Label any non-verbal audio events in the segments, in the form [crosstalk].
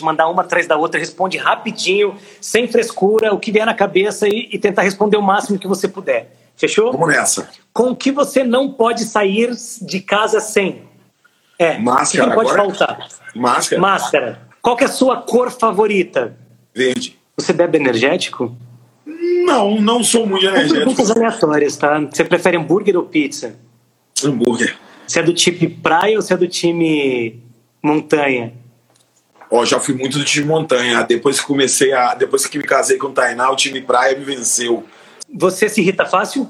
te mandar uma atrás da outra, responde rapidinho, sem frescura, o que vier na cabeça e, e tentar responder o máximo que você puder. Fechou? Vamos nessa. Com o que você não pode sair de casa sem? É, Máscara. Que não pode Agora- faltar? Máscara. Máscara. Qual é a sua cor favorita? Verde. Você bebe energético? Não, não sou muito energético. Perguntas aleatórias, tá? Você prefere hambúrguer ou pizza? Hambúrguer. Você é do time praia ou você é do time montanha? Ó, já fui muito do time montanha. Depois que comecei a. Depois que me casei com o Tainá, o time praia me venceu. Você se irrita fácil?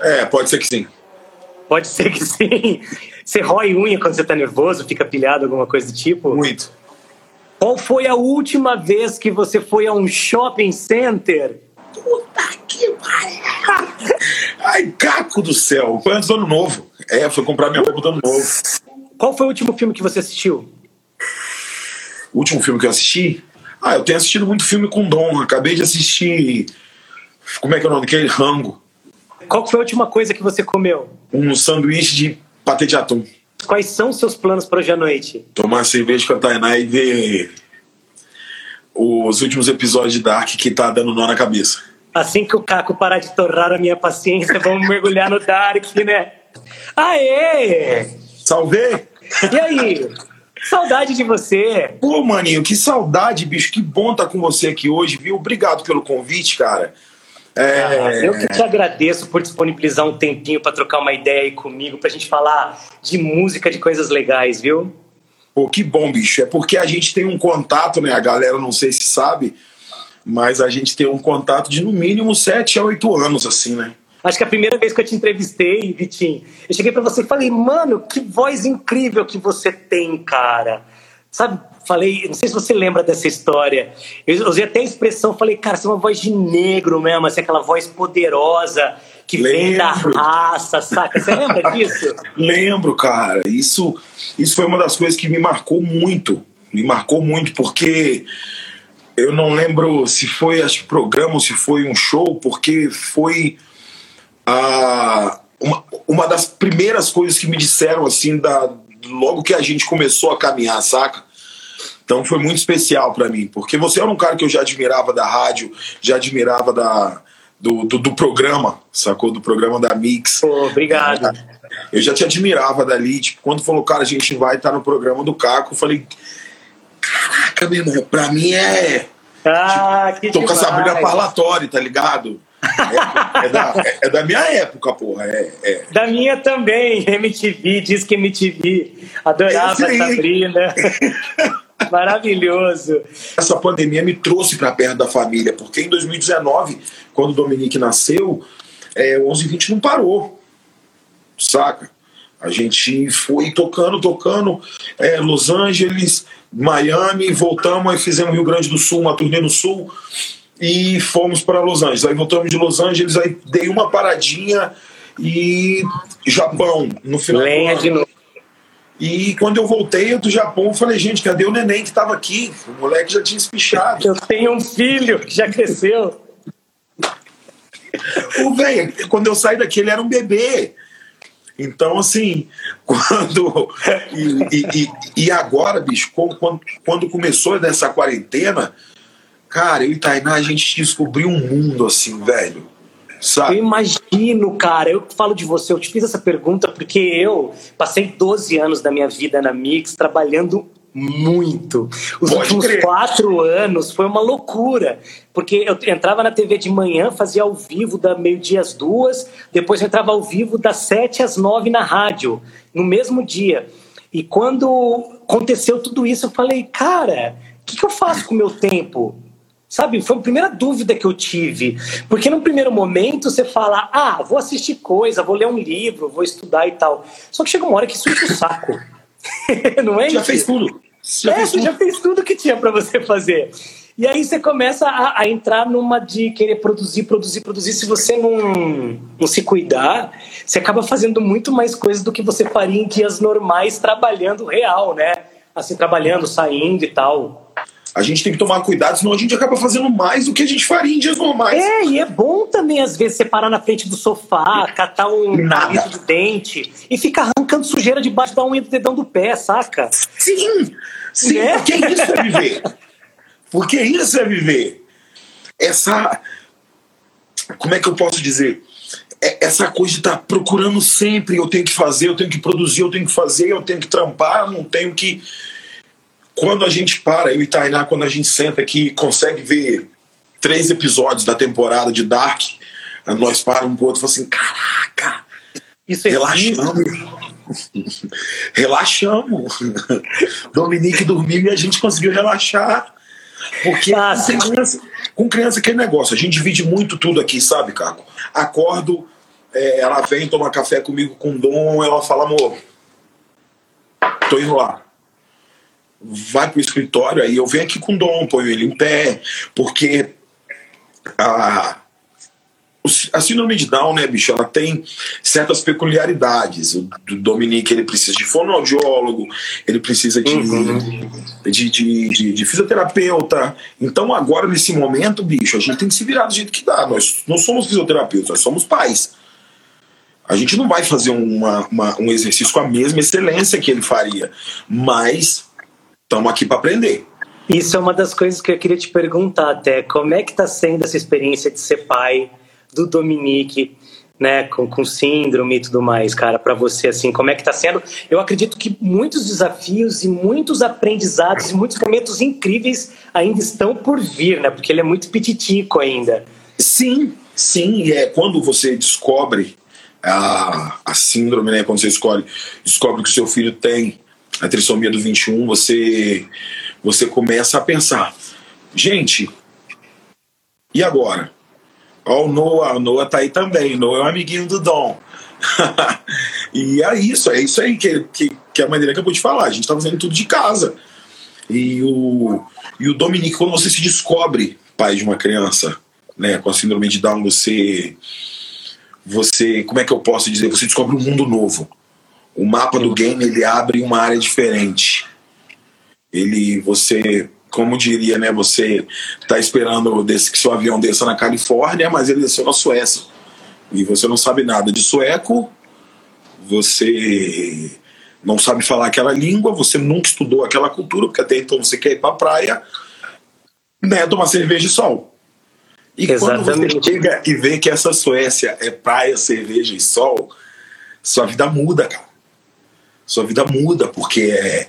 É, pode ser que sim. Pode ser que [laughs] sim. Você rói unha quando você tá nervoso, fica pilhado, alguma coisa do tipo? Muito. Qual foi a última vez que você foi a um shopping center? Puta que pariu. Ai, caco do céu. Foi antes do ano novo. É, foi comprar minha roupa do ano novo. Qual foi o último filme que você assistiu? O último filme que eu assisti. Ah, eu tenho assistido muito filme com Dom. Acabei de assistir. Como é que é o nome daquele? Rango. Qual foi a última coisa que você comeu? Um sanduíche de patê de atum. Quais são os seus planos para hoje à noite? Tomar cerveja com a Tainá e ver os últimos episódios de Dark que tá dando nó na cabeça. Assim que o Caco parar de torrar a minha paciência, vamos mergulhar no Dark, né? Aê! Salvei! E aí? Saudade de você. Pô, maninho, que saudade, bicho. Que bom estar com você aqui hoje, viu? Obrigado pelo convite, cara. É, Eu que te agradeço por disponibilizar um tempinho para trocar uma ideia aí comigo, pra gente falar de música, de coisas legais, viu? Pô, que bom, bicho. É porque a gente tem um contato, né? A galera não sei se sabe, mas a gente tem um contato de no mínimo 7 a 8 anos, assim, né? Acho que a primeira vez que eu te entrevistei, Vitinho, eu cheguei pra você e falei, mano, que voz incrível que você tem, cara. Sabe, falei, não sei se você lembra dessa história. Eu usei até a expressão, falei, cara, você é uma voz de negro mesmo, assim, aquela voz poderosa que vem da Lembro. raça, saca? Você lembra [laughs] disso? Lembro, cara. Isso, isso foi uma das coisas que me marcou muito. Me marcou muito, porque eu não lembro se foi acho, que programa ou se foi um show, porque foi a, uma, uma das primeiras coisas que me disseram assim, da, logo que a gente começou a caminhar, saca? Então foi muito especial pra mim, porque você era um cara que eu já admirava da rádio, já admirava da, do, do, do programa, sacou? Do programa da Mix. Pô, obrigado. Eu já te admirava dali, tipo, quando falou, cara, a gente vai estar no programa do Caco, eu falei, caraca, meu irmão, pra mim é. Ah, que Tô com a demais. Sabrina Parlatório, tá ligado? É, é da, é- da minha época, porra. É, é. Da minha também, MTV, diz que MTV. Adorava. Sabrina. [laughs] Maravilhoso. Essa pandemia me trouxe pra perto da família, porque em 2019, quando o Dominique nasceu, é, o 1120 não parou, saca? A gente foi tocando, tocando, é, Los Angeles, Miami, voltamos, aí fizemos Rio Grande do Sul, uma turnê no Sul, e fomos para Los Angeles. Aí voltamos de Los Angeles, aí dei uma paradinha e Japão, no final Lenha de novo. E quando eu voltei do Japão, eu falei, gente, cadê o neném que tava aqui? O moleque já tinha espichado. Eu tenho um filho que já cresceu. O velho, quando eu saí daqui, ele era um bebê. Então, assim, [laughs] quando. E, e- e- e agora, bicho, quando, quando- quando começou dessa quarentena, cara, eu e Tainá, a gente descobriu um mundo, assim, velho. Eu Sabe? imagino, cara, eu falo de você, eu te fiz essa pergunta porque eu passei 12 anos da minha vida na Mix trabalhando muito. Os Pode últimos crer. quatro anos foi uma loucura, porque eu entrava na TV de manhã, fazia ao vivo da meio-dia às duas, depois eu entrava ao vivo das sete às nove na rádio, no mesmo dia. E quando aconteceu tudo isso, eu falei, cara, o que, que eu faço com o meu tempo? Sabe, foi a primeira dúvida que eu tive. Porque no primeiro momento você fala, ah, vou assistir coisa, vou ler um livro, vou estudar e tal. Só que chega uma hora que isso enche o saco. [laughs] Não é Já isso? fez tudo. Já é, fez você tudo. já fez tudo que tinha para você fazer. E aí você começa a, a entrar numa de querer produzir, produzir, produzir. Se você não, não se cuidar, você acaba fazendo muito mais coisas do que você faria em dias normais trabalhando real, né? Assim, trabalhando, saindo e tal. A gente tem que tomar cuidado, senão a gente acaba fazendo mais do que a gente faria em dias normais. É, e é bom também, às vezes, você parar na frente do sofá, catar um palito de dente e ficar arrancando sujeira debaixo da unha do dedão do pé, saca? Sim! Sim, é? porque isso é viver. Porque isso é viver. Essa. Como é que eu posso dizer? É, essa coisa de estar tá procurando sempre, eu tenho que fazer, eu tenho que produzir, eu tenho que fazer, eu tenho que trampar, não tenho que quando a gente para, eu e Tainá, quando a gente senta aqui e consegue ver três episódios da temporada de Dark, nós paramos um pro outro e falamos assim: caraca, isso é relaxamos. [laughs] relaxamos. Dominique dormiu e a gente conseguiu relaxar. Porque ah, com, criança, com criança aquele negócio, a gente divide muito tudo aqui, sabe, Caco? Acordo, é, ela vem tomar café comigo com Dom, ela fala, amor, tô indo lá vai para o escritório, aí eu venho aqui com o Dom, ponho ele em pé, porque a, a síndrome de Down, né, bicho, ela tem certas peculiaridades. O Dominique, ele precisa de fonoaudiólogo, ele precisa de, uhum. de, de, de, de, fisioterapeuta. Então, agora, nesse momento, bicho, a gente tem que se virar do jeito que dá. Nós não somos fisioterapeutas, nós somos pais. A gente não vai fazer uma, uma, um exercício com a mesma excelência que ele faria, mas estamos aqui para aprender. Isso é uma das coisas que eu queria te perguntar até. Como é que está sendo essa experiência de ser pai do Dominique, né, com, com síndrome e tudo mais, cara, para você, assim, como é que está sendo? Eu acredito que muitos desafios e muitos aprendizados e muitos momentos incríveis ainda estão por vir, né, porque ele é muito petitico ainda. Sim, sim, e é quando você descobre a, a síndrome, né, quando você descobre, descobre que o seu filho tem a trissomia do 21, você, você começa a pensar: gente, e agora? Ó, o Noah, o Noah tá aí também, Noah é um amiguinho do Dom. [laughs] e é isso, é isso aí que, que, que é a maneira que eu te falar. A gente tá fazendo tudo de casa. E o, e o Dominique, quando você se descobre pai de uma criança né, com a síndrome de Down, você, você, como é que eu posso dizer? Você descobre um mundo novo o mapa do game ele abre uma área diferente. Ele, você, como diria, né? Você está esperando desse, que seu avião desça na Califórnia, mas ele desceu na Suécia. E você não sabe nada de sueco, você não sabe falar aquela língua, você nunca estudou aquela cultura, porque até então você quer ir para a praia, né, tomar cerveja e sol. E Exatamente. quando você chega e vê que essa Suécia é praia, cerveja e sol, sua vida muda, cara sua vida muda, porque é,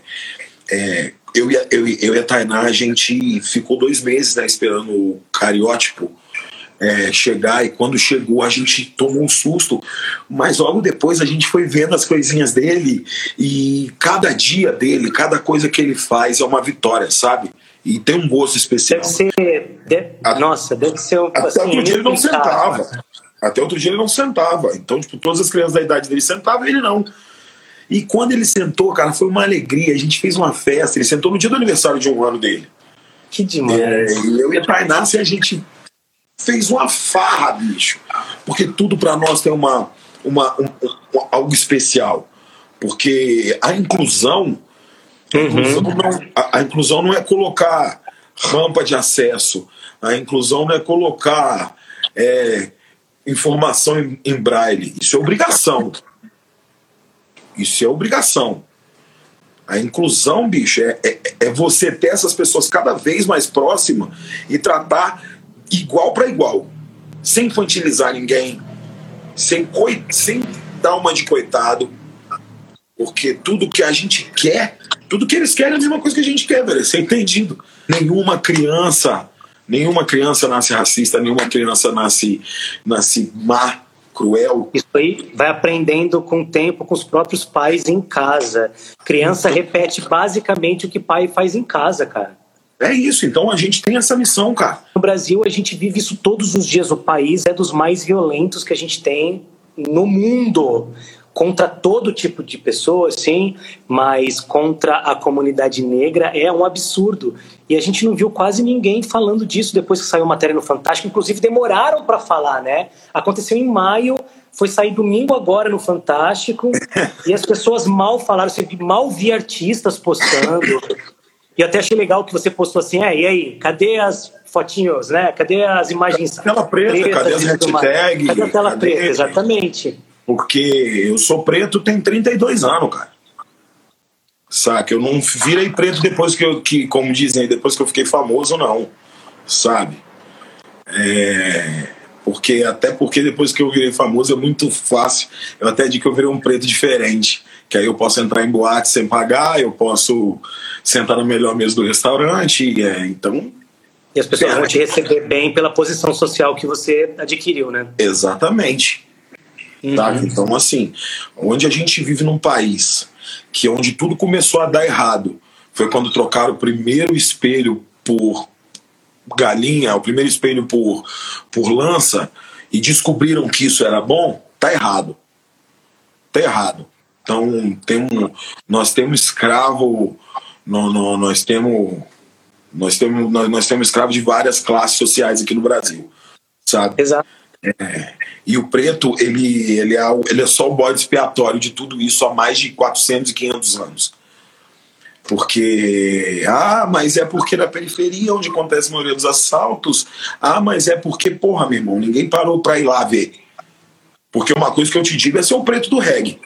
é, eu, e a, eu, eu e a Tainá, a gente ficou dois meses né, esperando o cariótipo é, chegar, e quando chegou a gente tomou um susto, mas logo depois a gente foi vendo as coisinhas dele, e cada dia dele, cada coisa que ele faz é uma vitória, sabe? E tem um gosto especial. Deve ser. Deve, a, nossa, deve ser. Até assim, outro dia ele não sentava. Até outro dia ele não sentava. Então, tipo, todas as crianças da idade dele sentavam ele não. E quando ele sentou, cara, foi uma alegria. A gente fez uma festa. Ele sentou no dia do aniversário de um ano dele. Que demais. É, eu e a Tainá, assim, a gente fez uma farra, bicho. Porque tudo para nós tem uma, uma, um, um, algo especial. Porque a inclusão, a, uhum. inclusão não, a, a inclusão não é colocar rampa de acesso. A inclusão não é colocar é, informação em, em braille. Isso é obrigação. Isso é obrigação. A inclusão, bicho, é, é, é você ter essas pessoas cada vez mais próximas e tratar igual para igual. Sem infantilizar ninguém, sem, coi sem dar uma de coitado. Porque tudo que a gente quer, tudo que eles querem é a mesma coisa que a gente quer, velho. Ser entendido. Nenhuma criança, nenhuma criança nasce racista, nenhuma criança nasce, nasce má cruel. Isso aí vai aprendendo com o tempo com os próprios pais em casa. Criança repete basicamente o que pai faz em casa, cara. É isso, então a gente tem essa missão, cara. No Brasil, a gente vive isso todos os dias. O país é dos mais violentos que a gente tem no mundo contra todo tipo de pessoa, sim, mas contra a comunidade negra é um absurdo. E a gente não viu quase ninguém falando disso depois que saiu a matéria no Fantástico. Inclusive, demoraram para falar, né? Aconteceu em maio, foi sair domingo agora no Fantástico, [laughs] e as pessoas mal falaram, você mal vi artistas postando. E até achei legal que você postou assim, é, e aí, cadê as fotinhos, né? Cadê as imagens? Cadê a tela preta, cadê as hashtags? Cadê a tela cadê... preta, exatamente. Porque eu sou preto tem 32 anos, cara. Saca? Eu não virei preto depois que eu, que, como dizem, depois que eu fiquei famoso, não. Sabe? É, porque até porque depois que eu virei famoso é muito fácil. Eu até digo que eu virei um preto diferente. Que aí eu posso entrar em boate sem pagar, eu posso sentar na melhor mesa do restaurante. É, então. E as pessoas é, vão te receber bem pela posição social que você adquiriu, né? Exatamente. Uhum. Tá? Então, assim, onde a gente vive num país que onde tudo começou a dar errado foi quando trocaram o primeiro espelho por galinha, o primeiro espelho por, por lança, e descobriram que isso era bom, tá errado. Tá errado. Então, tem nós temos escravo, nós, nós temos. Nós temos, nós, nós temos escravos de várias classes sociais aqui no Brasil, sabe? Exato. É, e o preto, ele, ele, é, ele é só o bode expiatório de tudo isso há mais de 400 e 500 anos. Porque, ah, mas é porque na periferia onde acontece a maioria dos assaltos. Ah, mas é porque, porra, meu irmão, ninguém parou pra ir lá ver. Porque uma coisa que eu te digo é ser o preto do reggae.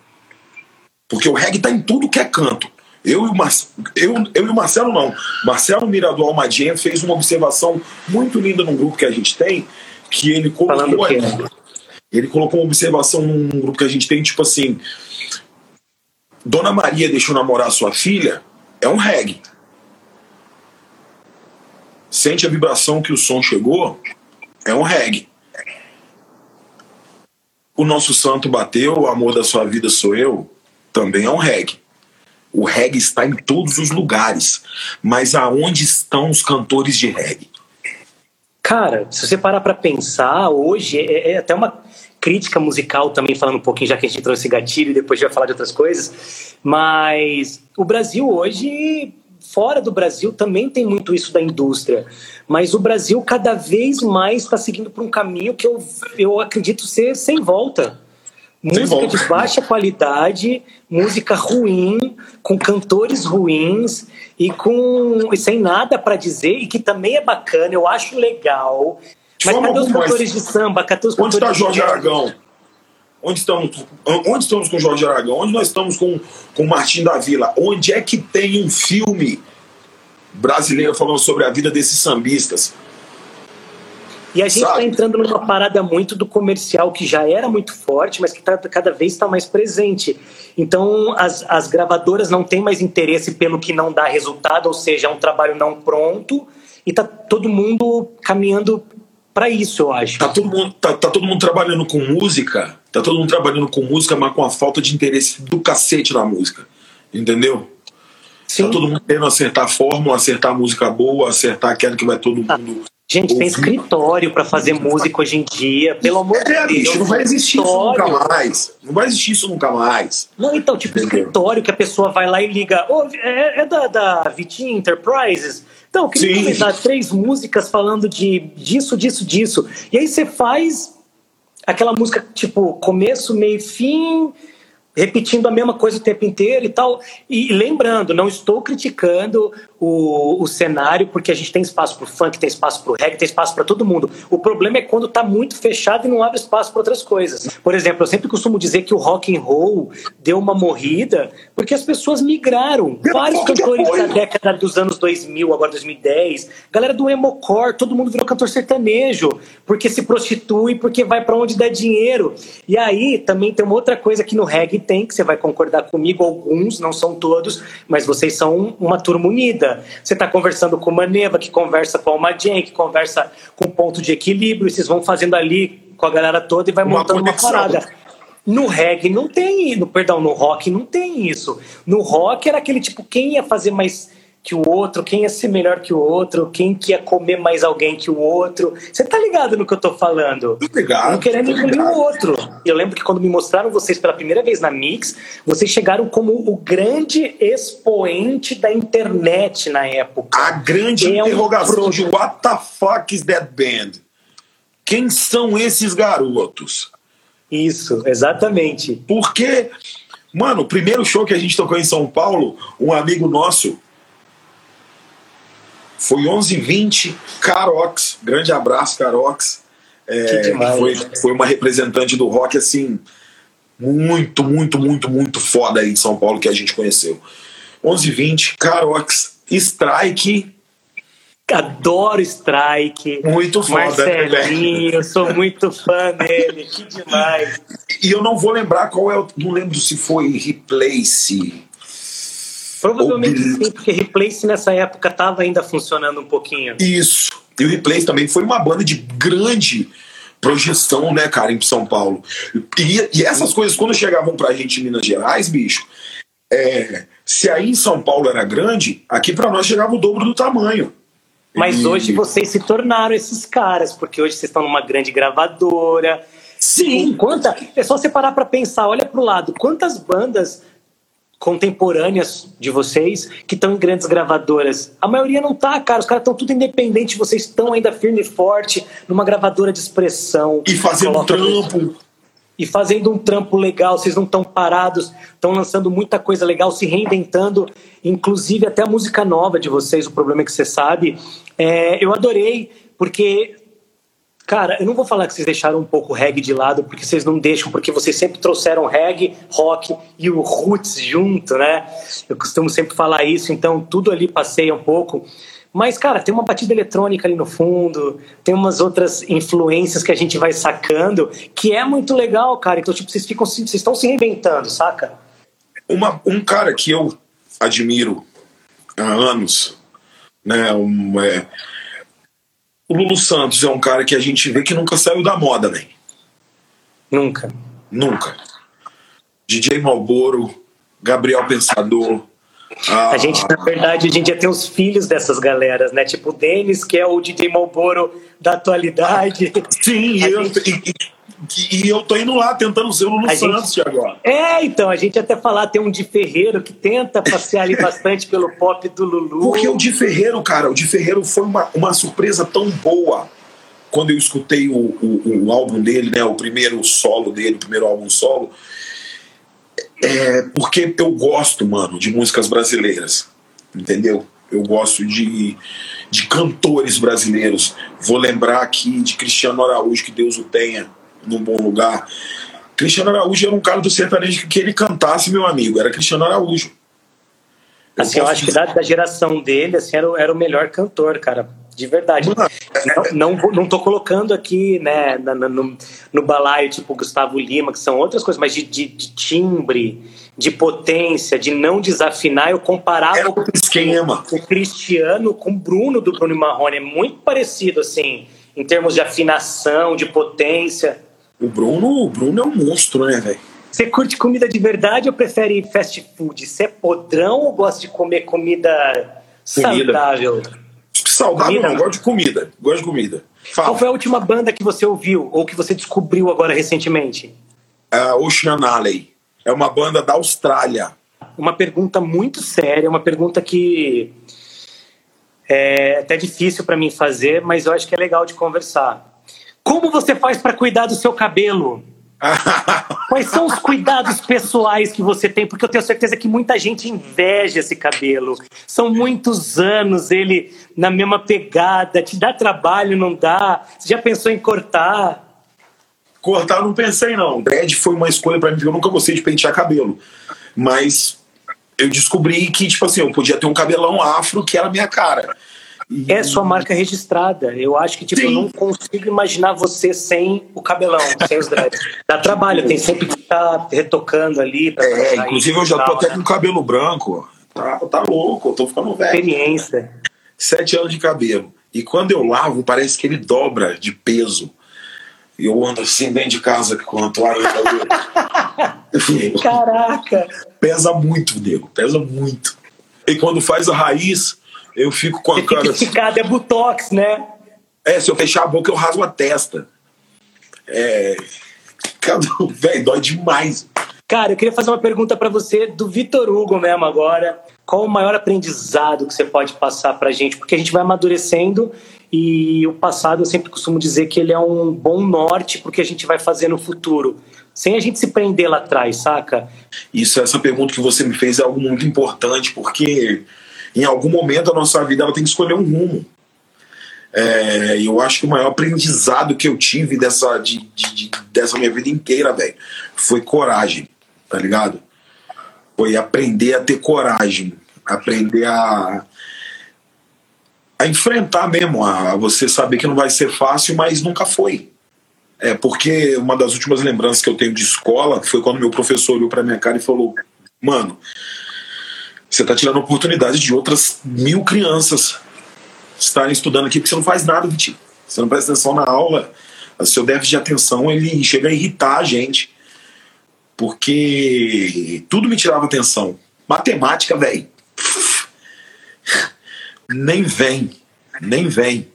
Porque o reggae tá em tudo que é canto. Eu e o, Mar... eu, eu e o Marcelo não. Marcelo Mirador Almadien fez uma observação muito linda num grupo que a gente tem, que ele colocou. Ele colocou uma observação num grupo que a gente tem, tipo assim. Dona Maria deixou namorar sua filha, é um reggae. Sente a vibração que o som chegou, é um reggae. O nosso santo bateu, o amor da sua vida sou eu, também é um reggae. O reggae está em todos os lugares. Mas aonde estão os cantores de reggae? Cara, se você parar para pensar, hoje é, é, até uma crítica musical também, falando um pouquinho, já que a gente trouxe gatilho e depois vai falar de outras coisas. Mas o Brasil hoje, fora do Brasil, também tem muito isso da indústria. Mas o Brasil cada vez mais está seguindo por um caminho que eu, eu acredito ser sem volta. Música de baixa qualidade, música ruim, com cantores ruins e com e sem nada para dizer e que também é bacana, eu acho legal. Mas cadê os cantores de samba? Cadê os Onde está Jorge Aragão? Onde estamos, onde estamos com Jorge Aragão? Onde nós estamos com, com Martim da Vila? Onde é que tem um filme brasileiro falando sobre a vida desses sambistas? E a gente está entrando numa parada muito do comercial que já era muito forte, mas que tá, cada vez está mais presente. Então, as, as gravadoras não têm mais interesse pelo que não dá resultado, ou seja, é um trabalho não pronto, e tá todo mundo caminhando para isso, eu acho. Tá todo, mundo, tá, tá todo mundo trabalhando com música, tá todo mundo trabalhando com música, mas com a falta de interesse do cacete na música. Entendeu? Sim. Tá todo mundo querendo acertar a fórmula, acertar a música boa, acertar aquela que vai todo mundo. Ah Gente, tem escritório para fazer música hoje em dia, pelo amor de é, Deus. Não vai existir escritório. isso nunca mais. Não vai existir isso nunca mais. Não, então, tipo, Entendeu? escritório que a pessoa vai lá e liga. Oh, é, é da, da Vitinho Enterprises? Então, eu queria comentar três músicas falando de disso, disso, disso. E aí você faz aquela música, tipo, começo, meio, fim, repetindo a mesma coisa o tempo inteiro e tal. E lembrando, não estou criticando o, o cenário, porque a gente tem espaço para o funk, tem espaço para o reggae, tem espaço para todo mundo. O problema é quando está muito fechado e não abre espaço para outras coisas. Por exemplo, eu sempre costumo dizer que o rock and roll deu uma morrida porque as pessoas migraram. Vários cantores da década dos anos 2000, agora 2010, galera do emocore, todo mundo virou cantor sertanejo, porque se prostitui, porque vai para onde dá dinheiro. E aí também tem uma outra coisa que no reggae tem, que você vai concordar comigo, alguns, não são todos, mas vocês são uma turma unida. Você está conversando com uma Neva, que conversa com uma Jen, que conversa com ponto de equilíbrio, e vocês vão fazendo ali com a galera toda e vai uma montando conexão. uma parada. No reggae não tem, no perdão, no rock não tem isso. No rock era aquele tipo, quem ia fazer mais que o outro, quem ia ser melhor que o outro, quem que ia comer mais alguém que o outro. Você tá ligado no que eu tô falando? Obrigado. Não querendo engolir o outro. Eu lembro que quando me mostraram vocês pela primeira vez na Mix, vocês chegaram como o grande expoente da internet na época. A grande é interrogação um... de what the fuck is that band? Quem são esses garotos? Isso, exatamente. Porque, mano, o primeiro show que a gente tocou em São Paulo, um amigo nosso Foi 11h20, Carox, grande abraço, Carox. É, foi, foi uma representante do rock, assim, muito, muito, muito, muito foda aí de São Paulo que a gente conheceu. 11h20, Carox, Strike. Adoro Strike. Muito foda, né, Marcelinho, né, sou muito fã dele, que demais. E eu não vou lembrar qual é, o, não lembro se foi Replace. Provavelmente Ou... sim, porque Replace nessa época estava ainda funcionando um pouquinho. Isso. E o Replace também foi uma banda de grande projeção, né, cara, em São Paulo. E, e essas coisas, quando chegavam pra gente em Minas Gerais, bicho, é, se aí em São Paulo era grande, aqui para nós chegava o dobro do tamanho. Mas e... hoje vocês se tornaram esses caras, porque hoje vocês estão numa grande gravadora. Sim. Quanta, é só você parar para pensar, olha pro lado, quantas bandas contemporâneas de vocês que estão em grandes gravadoras. A maioria não tá, cara. Os caras estão tudo independente, vocês estão ainda firme e forte numa gravadora de expressão. E fazendo um trampo. E fazendo um trampo legal, vocês não estão parados, estão lançando muita coisa legal, se reinventando, inclusive até a música nova de vocês, o problema é que você sabe. É, eu adorei, porque Cara, eu não vou falar que vocês deixaram um pouco o reggae de lado, porque vocês não deixam, porque vocês sempre trouxeram reggae, rock e o roots junto, né? Eu costumo sempre falar isso, então tudo ali passeia um pouco. Mas, cara, tem uma batida eletrônica ali no fundo, tem umas outras influências que a gente vai sacando, que é muito legal, cara. Então, tipo, vocês ficam, vocês estão se reinventando, saca? Uma, um cara que eu admiro há anos, né? Um, é, o Lulu Santos é um cara que a gente vê que nunca saiu da moda, né? Nunca. Nunca. DJ Malboro, Gabriel Pensador. A, a gente, na verdade, a gente já tem os filhos dessas galeras, né? Tipo o Denis, que é o DJ Malboro da atualidade. Sim, eu, gente... e, e eu tô indo lá tentando ser o Lulu a Santos gente... agora. É, então, a gente até falar, tem um de Ferreiro que tenta passear ali bastante pelo pop do Lulu. Porque o de Ferreiro, cara, o de Ferreiro foi uma, uma surpresa tão boa quando eu escutei o, o, o álbum dele, né? O primeiro solo dele, o primeiro álbum solo. É, porque eu gosto, mano, de músicas brasileiras, entendeu? Eu gosto de, de cantores brasileiros. Vou lembrar aqui de Cristiano Araújo, que Deus o tenha num bom lugar. Cristiano Araújo era um cara do sertanejo que ele cantasse, meu amigo, era Cristiano Araújo. Eu assim, eu acho que da, da, geração dele, assim, era, era o melhor cantor, cara, de verdade. Mano, não, não, não tô colocando aqui, né, no, no, no, balaio tipo Gustavo Lima, que são outras coisas, mas de, de, de timbre, de potência, de não desafinar, eu comparava era o esquema. o Cristiano com o Bruno do Bruno Marrone, é muito parecido, assim, em termos de afinação, de potência. O Bruno, o Bruno é um monstro, né, velho? Você curte comida de verdade ou prefere fast food? Você é podrão ou gosta de comer comida, comida. saudável? Saudável comida? não, gosto de comida. Gosto de comida. Fala. Qual foi a última banda que você ouviu ou que você descobriu agora recentemente? Uh, Ocean Alley. É uma banda da Austrália. Uma pergunta muito séria, uma pergunta que é até difícil para mim fazer, mas eu acho que é legal de conversar. Como você faz para cuidar do seu cabelo? [laughs] Quais são os cuidados pessoais que você tem? Porque eu tenho certeza que muita gente inveja esse cabelo. São muitos anos ele na mesma pegada. Te dá trabalho, não dá? Você já pensou em cortar? Cortar não pensei não. Dread foi uma escolha para mim, porque eu nunca gostei de pentear cabelo. Mas eu descobri que, tipo assim, eu podia ter um cabelão afro que era a minha cara. É sua marca registrada. Eu acho que, tipo, Sim. eu não consigo imaginar você sem o cabelão, sem os dreads. Dá trabalho, tem sempre que estar tá retocando ali. é, inclusive eu já tô até né? com cabelo branco. Tá, tá louco, eu tô ficando velho. Experiência. Sete anos de cabelo. E quando eu lavo, parece que ele dobra de peso. E eu ando assim dentro de casa com a toalha [laughs] Caraca! Pesa muito, nego, pesa muito. E quando faz a raiz, eu fico com a Você cara. Fica assim. é botox, né? É, se eu fechar a boca, eu rasgo a testa. É. Velho, dói demais. Cara, eu queria fazer uma pergunta para você do Vitor Hugo mesmo agora. Qual o maior aprendizado que você pode passar pra gente? Porque a gente vai amadurecendo e o passado eu sempre costumo dizer que ele é um bom norte porque a gente vai fazer no futuro. Sem a gente se prender lá atrás, saca? Isso, essa pergunta que você me fez é algo muito importante, porque Em algum momento da nossa vida ela tem que escolher um rumo. É, eu acho que o maior aprendizado que eu tive dessa, de, de, de, dessa minha vida inteira, velho, foi coragem, tá ligado? Foi aprender a ter coragem, aprender a, a enfrentar mesmo, a, a você saber que não vai ser fácil, mas nunca foi. É porque uma das últimas lembranças que eu tenho de escola foi quando meu professor olhou para minha cara e falou: Mano, você tá tirando a oportunidade de outras mil crianças estarem estudando aqui porque você não faz nada, Vitinho. Você não presta atenção na aula. O seu déficit de atenção ele chega a irritar a gente. Porque tudo me tirava atenção. Matemática, velho. Nem vem. Nem vem.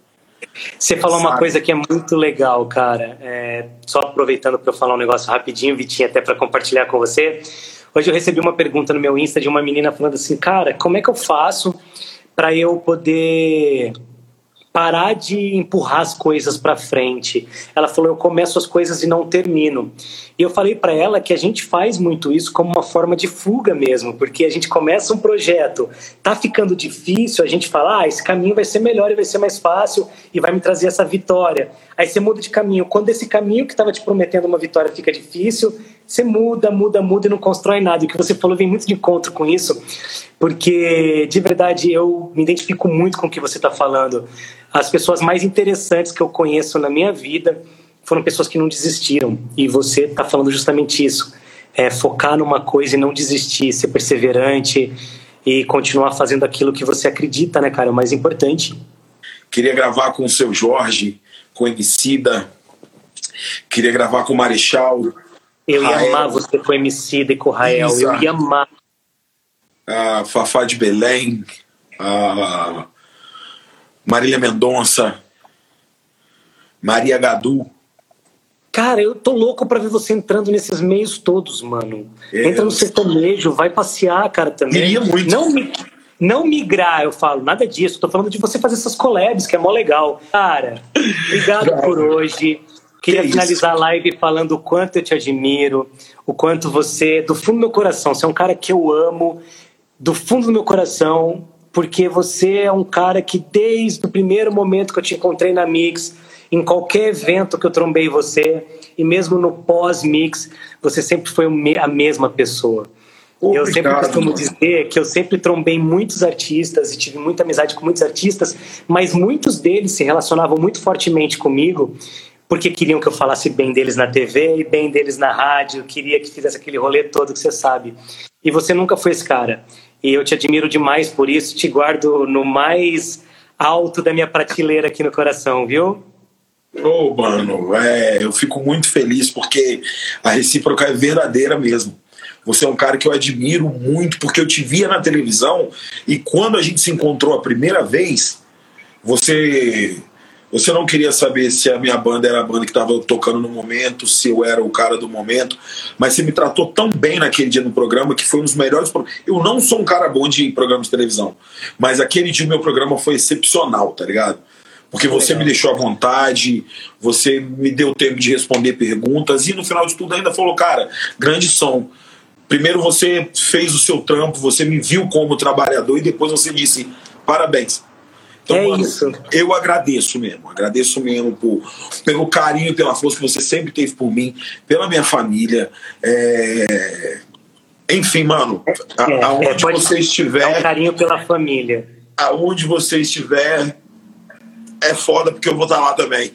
Você falou uma coisa que é muito legal, cara. É, só aproveitando para eu falar um negócio rapidinho, Vitinho, até para compartilhar com você. Hoje eu recebi uma pergunta no meu Insta de uma menina falando assim, cara, como é que eu faço para eu poder parar de empurrar as coisas para frente. Ela falou: eu começo as coisas e não termino. E eu falei para ela que a gente faz muito isso como uma forma de fuga mesmo, porque a gente começa um projeto, tá ficando difícil, a gente fala: ah, esse caminho vai ser melhor e vai ser mais fácil e vai me trazer essa vitória. Aí você muda de caminho. Quando esse caminho que estava te prometendo uma vitória fica difícil, você muda, muda, muda e não constrói nada. E o que você falou vem muito de encontro com isso, porque de verdade eu me identifico muito com o que você está falando. As pessoas mais interessantes que eu conheço na minha vida foram pessoas que não desistiram. E você está falando justamente isso. É focar numa coisa e não desistir, ser perseverante e continuar fazendo aquilo que você acredita, né, cara? É o mais importante. Queria gravar com o seu Jorge, com Emicida. Queria gravar com o Marechal. Eu ia amar você com Emicida e com o Rael. Eu ia amar. A Fafá de Belém. A Marília Mendonça, Maria Gadu. Cara, eu tô louco para ver você entrando nesses meios todos, mano. É, Entra no sertanejo, vai passear, cara, também. Queria muito. Não, não migrar, eu falo, nada disso. Tô falando de você fazer essas collabs, que é mó legal. Cara, obrigado por hoje. Queria que finalizar a live falando o quanto eu te admiro, o quanto você, do fundo do meu coração, você é um cara que eu amo, do fundo do meu coração, porque você é um cara que desde o primeiro momento que eu te encontrei na Mix, em qualquer evento que eu trombei você, e mesmo no pós-Mix, você sempre foi a mesma pessoa. Obrigado, eu sempre costumo mano. dizer que eu sempre trombei muitos artistas e tive muita amizade com muitos artistas, mas muitos deles se relacionavam muito fortemente comigo porque queriam que eu falasse bem deles na TV e bem deles na rádio, queria que fizesse aquele rolê todo que você sabe. E você nunca foi esse cara. E eu te admiro demais por isso, te guardo no mais alto da minha prateleira aqui no coração, viu? Ô, oh, mano, é, eu fico muito feliz porque a recíproca é verdadeira mesmo. Você é um cara que eu admiro muito porque eu te via na televisão e quando a gente se encontrou a primeira vez, você você não queria saber se a minha banda era a banda que estava tocando no momento, se eu era o cara do momento, mas você me tratou tão bem naquele dia no programa que foi um dos melhores. Eu não sou um cara bom de programa de televisão, mas aquele dia o meu programa foi excepcional, tá ligado? Porque você Legal. me deixou à vontade, você me deu tempo de responder perguntas e no final de tudo ainda falou, cara, grande som. Primeiro você fez o seu trampo, você me viu como trabalhador e depois você disse parabéns então, é mano, isso. Eu agradeço mesmo, agradeço mesmo por, pelo carinho pela força que você sempre teve por mim, pela minha família. É... Enfim, mano, é, aonde é, você estiver. É um carinho pela família. Aonde você estiver, é foda porque eu vou estar lá também.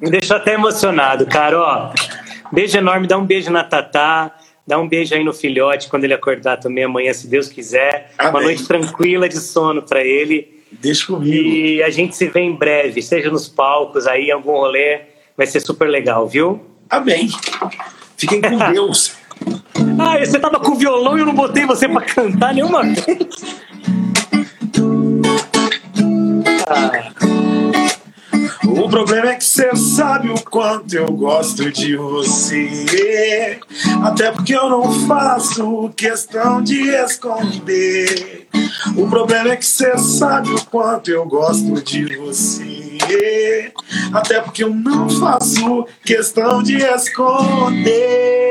Me deixou até emocionado, cara. Ó, beijo enorme, dá um beijo na Tatá. Dá um beijo aí no filhote quando ele acordar também amanhã, se Deus quiser. Amém. Uma noite tranquila de sono para ele. Deixa comigo. E a gente se vê em breve, seja nos palcos aí, em algum rolê. Vai ser super legal, viu? Amém. Fiquem com [laughs] Deus. ah, você tava com violão e eu não botei você para cantar nenhuma vez. ah. O problema é que você sabe o quanto eu gosto de você. Até porque eu não faço questão de esconder. O problema é que você sabe o quanto eu gosto de você. Até porque eu não faço questão de esconder.